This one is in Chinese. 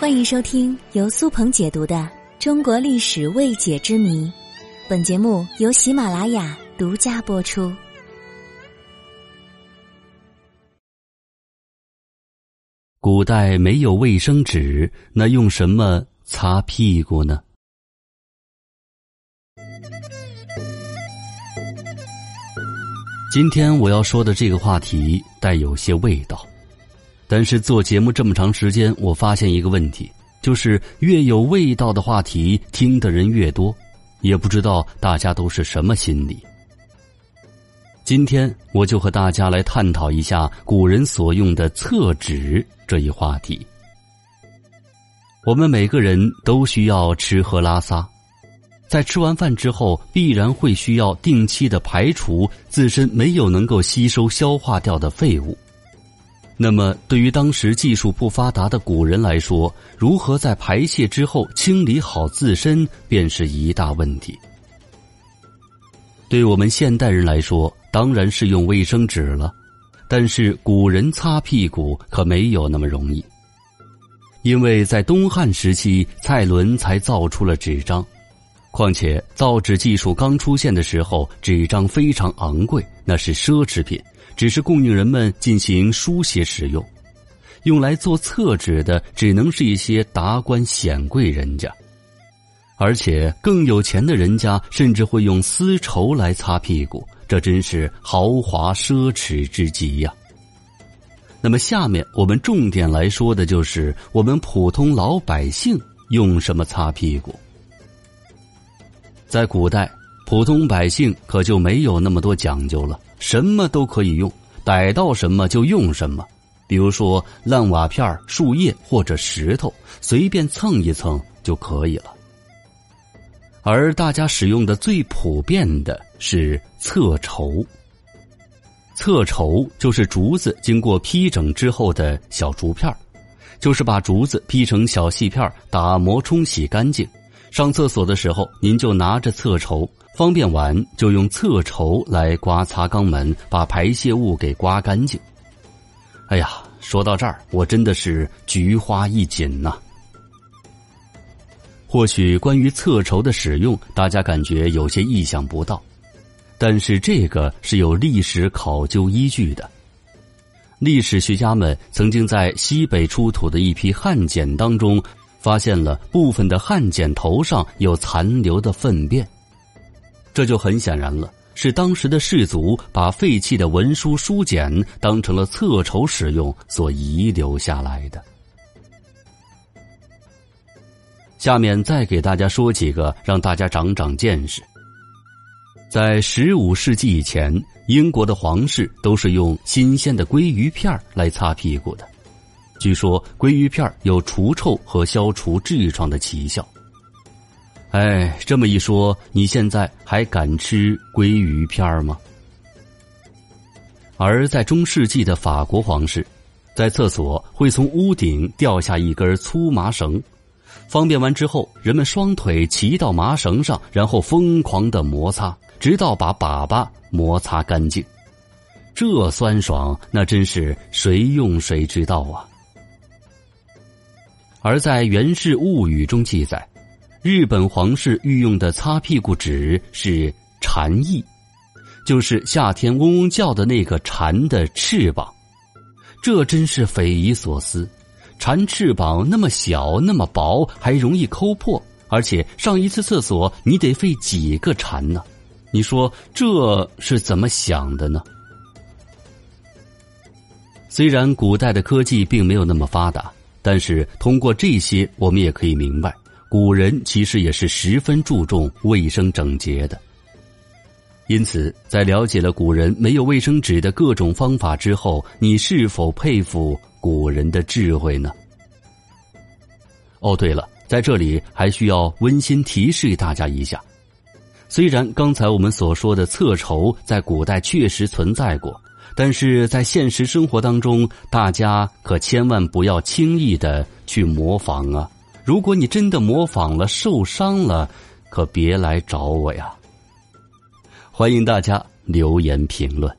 欢迎收听由苏鹏解读的《中国历史未解之谜》，本节目由喜马拉雅独家播出。古代没有卫生纸，那用什么擦屁股呢？今天我要说的这个话题带有些味道。但是做节目这么长时间，我发现一个问题，就是越有味道的话题，听的人越多，也不知道大家都是什么心理。今天我就和大家来探讨一下古人所用的厕纸这一话题。我们每个人都需要吃喝拉撒，在吃完饭之后，必然会需要定期的排除自身没有能够吸收消化掉的废物。那么，对于当时技术不发达的古人来说，如何在排泄之后清理好自身，便是一大问题。对我们现代人来说，当然是用卫生纸了，但是古人擦屁股可没有那么容易，因为在东汉时期，蔡伦才造出了纸张，况且造纸技术刚出现的时候，纸张非常昂贵，那是奢侈品。只是供应人们进行书写使用，用来做厕纸的只能是一些达官显贵人家，而且更有钱的人家甚至会用丝绸来擦屁股，这真是豪华奢侈之极呀。那么，下面我们重点来说的就是我们普通老百姓用什么擦屁股。在古代，普通百姓可就没有那么多讲究了。什么都可以用，逮到什么就用什么。比如说烂瓦片、树叶或者石头，随便蹭一蹭就可以了。而大家使用的最普遍的是侧筹。侧筹就是竹子经过劈整之后的小竹片就是把竹子劈成小细片打磨冲洗干净。上厕所的时候，您就拿着厕筹。方便完就用厕筹来刮擦肛门，把排泄物给刮干净。哎呀，说到这儿，我真的是菊花一紧呐。或许关于厕筹的使用，大家感觉有些意想不到，但是这个是有历史考究依据的。历史学家们曾经在西北出土的一批汉简当中，发现了部分的汉简头上有残留的粪便。这就很显然了，是当时的士族把废弃的文书书简当成了厕筹使用所遗留下来的。下面再给大家说几个，让大家长长见识。在十五世纪以前，英国的皇室都是用新鲜的鲑鱼片来擦屁股的，据说鲑鱼片有除臭和消除痔疮的奇效。哎，这么一说，你现在还敢吃鲑鱼片吗？而在中世纪的法国皇室，在厕所会从屋顶掉下一根粗麻绳，方便完之后，人们双腿骑到麻绳上，然后疯狂的摩擦，直到把粑粑摩擦干净。这酸爽，那真是谁用谁知道啊！而在《源氏物语》中记载。日本皇室御用的擦屁股纸是蝉翼，就是夏天嗡嗡叫的那个蝉的翅膀。这真是匪夷所思，蝉翅膀那么小那么薄，还容易抠破，而且上一次厕所你得费几个蝉呢？你说这是怎么想的呢？虽然古代的科技并没有那么发达，但是通过这些，我们也可以明白。古人其实也是十分注重卫生整洁的，因此，在了解了古人没有卫生纸的各种方法之后，你是否佩服古人的智慧呢？哦，对了，在这里还需要温馨提示大家一下：虽然刚才我们所说的厕筹在古代确实存在过，但是在现实生活当中，大家可千万不要轻易的去模仿啊！如果你真的模仿了受伤了，可别来找我呀！欢迎大家留言评论。